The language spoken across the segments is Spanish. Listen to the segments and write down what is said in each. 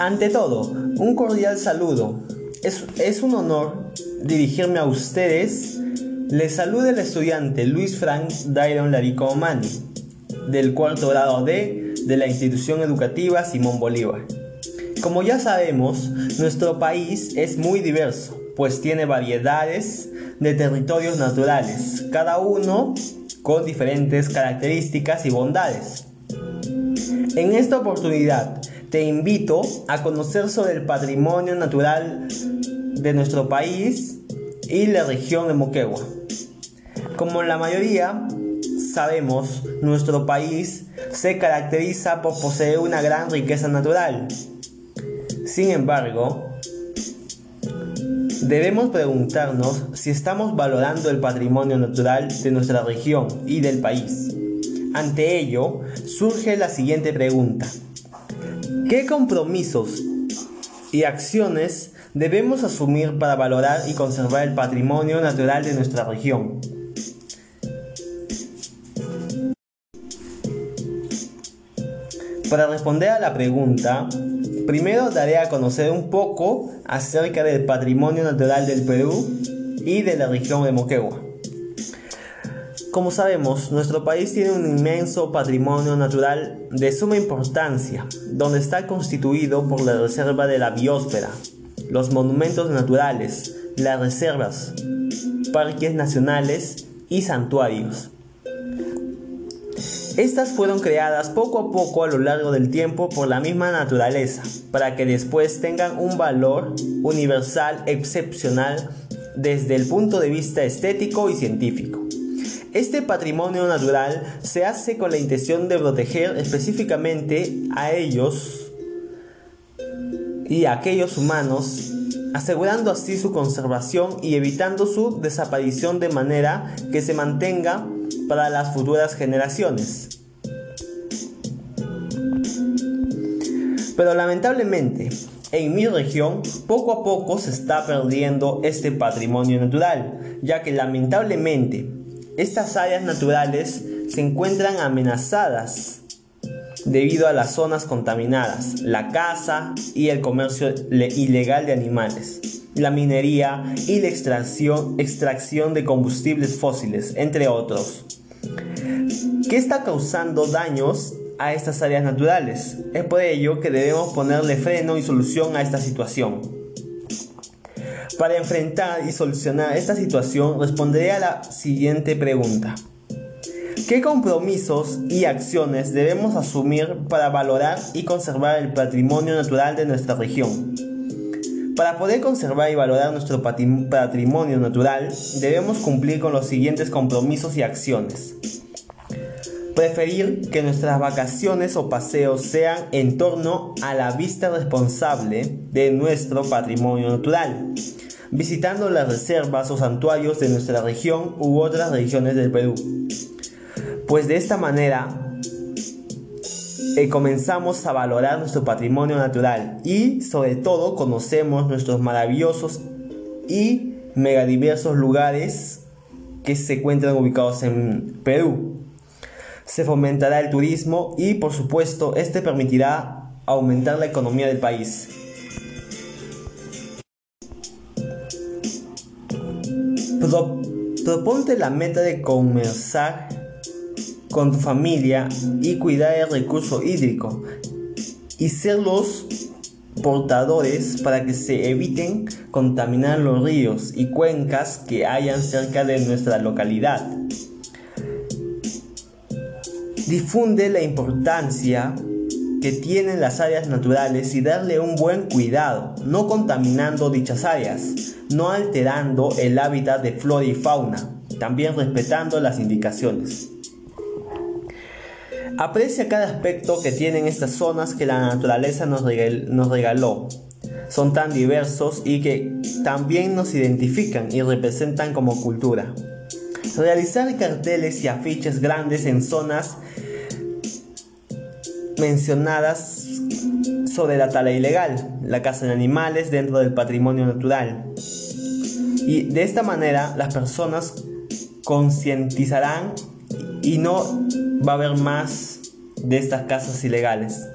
Ante todo, un cordial saludo. Es, un honor dirigirme a ustedes. Les saluda el estudiante Luis Frank Dairon Larico Mani, del cuarto grado D de la institución educativa Simón Bolívar. Como ya sabemos, nuestro país es muy diverso, pues tiene variedades de territorios naturales, cada uno con diferentes características y bondades. En esta oportunidad te invito a conocer sobre el patrimonio natural de nuestro país y la región de Moquegua. Como la mayoría sabemos, nuestro país se caracteriza por poseer una gran riqueza natural. Sin embargo, debemos preguntarnos si estamos valorando el patrimonio natural de nuestra región y del país. Ante ello, surge la siguiente pregunta. ¿Qué compromisos y acciones debemos asumir para valorar y conservar el patrimonio natural de nuestra región? Para responder a la pregunta, primero daré a conocer un poco acerca del patrimonio natural del Perú y de la región de Moquegua. Como sabemos, nuestro país tiene un inmenso patrimonio natural de suma importancia, donde está constituido por la reserva de la biosfera, los monumentos naturales, las reservas, parques nacionales y santuarios. Estas fueron creadas poco a poco a lo largo del tiempo por la misma naturaleza, para que después tengan un valor universal excepcional desde el punto de vista estético y científico. Este patrimonio natural se hace con la intención de proteger específicamente a ellos y a aquellos humanos, asegurando así su conservación y evitando su desaparición de manera que se mantenga para las futuras generaciones. Pero lamentablemente, en mi región, poco a poco se está perdiendo este patrimonio natural, ya que lamentablemente estas áreas naturales se encuentran amenazadas debido a las zonas contaminadas, la caza y el comercio ilegal de animales, la minería y la extracción, extracción de combustibles fósiles, entre otros. ¿Qué está causando daños a estas áreas naturales? Es por ello que debemos ponerle freno y solución a esta situación. Para enfrentar y solucionar esta situación, responderé a la siguiente pregunta. ¿Qué compromisos y acciones debemos asumir para valorar y conservar el patrimonio natural de nuestra región? Para poder conservar y valorar nuestro patrimonio natural, debemos cumplir con los siguientes compromisos y acciones. Preferir que nuestras vacaciones o paseos sean en torno a la vista responsable de nuestro patrimonio natural visitando las reservas o santuarios de nuestra región u otras regiones del Perú. Pues de esta manera eh, comenzamos a valorar nuestro patrimonio natural y sobre todo conocemos nuestros maravillosos y megadiversos lugares que se encuentran ubicados en Perú. Se fomentará el turismo y por supuesto este permitirá aumentar la economía del país. proponte la meta de conversar con tu familia y cuidar el recurso hídrico y ser los portadores para que se eviten contaminar los ríos y cuencas que hayan cerca de nuestra localidad. Difunde la importancia que tienen las áreas naturales y darle un buen cuidado, no contaminando dichas áreas, no alterando el hábitat de flora y fauna, también respetando las indicaciones. Aprecia cada aspecto que tienen estas zonas que la naturaleza nos, regaló. Son tan diversos y que también nos identifican y representan como cultura. Realizar carteles y afiches grandes en zonas mencionadas sobre la tala ilegal, la caza de animales dentro del patrimonio natural Y de esta manera las personas concientizarán y no va a haber más de estas casas ilegales.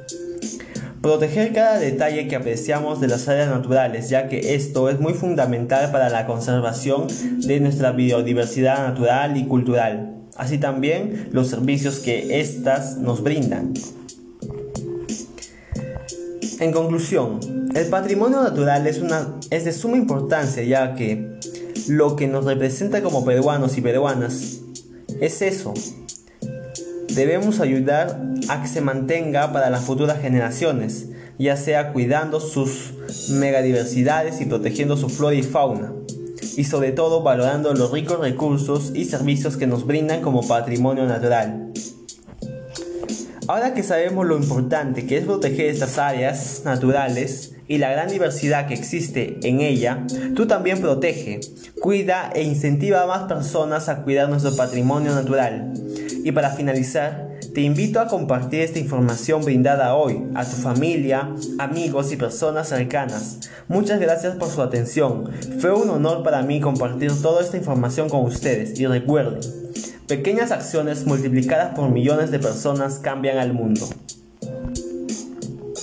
Proteger cada detalle que apreciamos de las áreas naturales, ya que esto es muy fundamental para la conservación de nuestra biodiversidad natural y cultural, así también los servicios que éstas nos brindan. En conclusión, el patrimonio natural es, es de suma importancia ya que lo que nos representa como peruanos y peruanas es eso. Debemos ayudar a que se mantenga para las futuras generaciones, ya sea cuidando sus megadiversidades y protegiendo su flora y fauna, y sobre todo valorando los ricos recursos y servicios que nos brindan como patrimonio natural. Ahora que sabemos lo importante que es proteger estas áreas naturales y la gran diversidad que existe en ella, tú también protege, cuida e incentiva a más personas a cuidar nuestro patrimonio natural. Y para finalizar, te invito a compartir esta información brindada hoy a tu familia, amigos y personas cercanas. Muchas gracias por su atención. Fue un honor para mí compartir toda esta información con ustedes y recuerden, Pequeñas acciones multiplicadas por millones de personas cambian al mundo.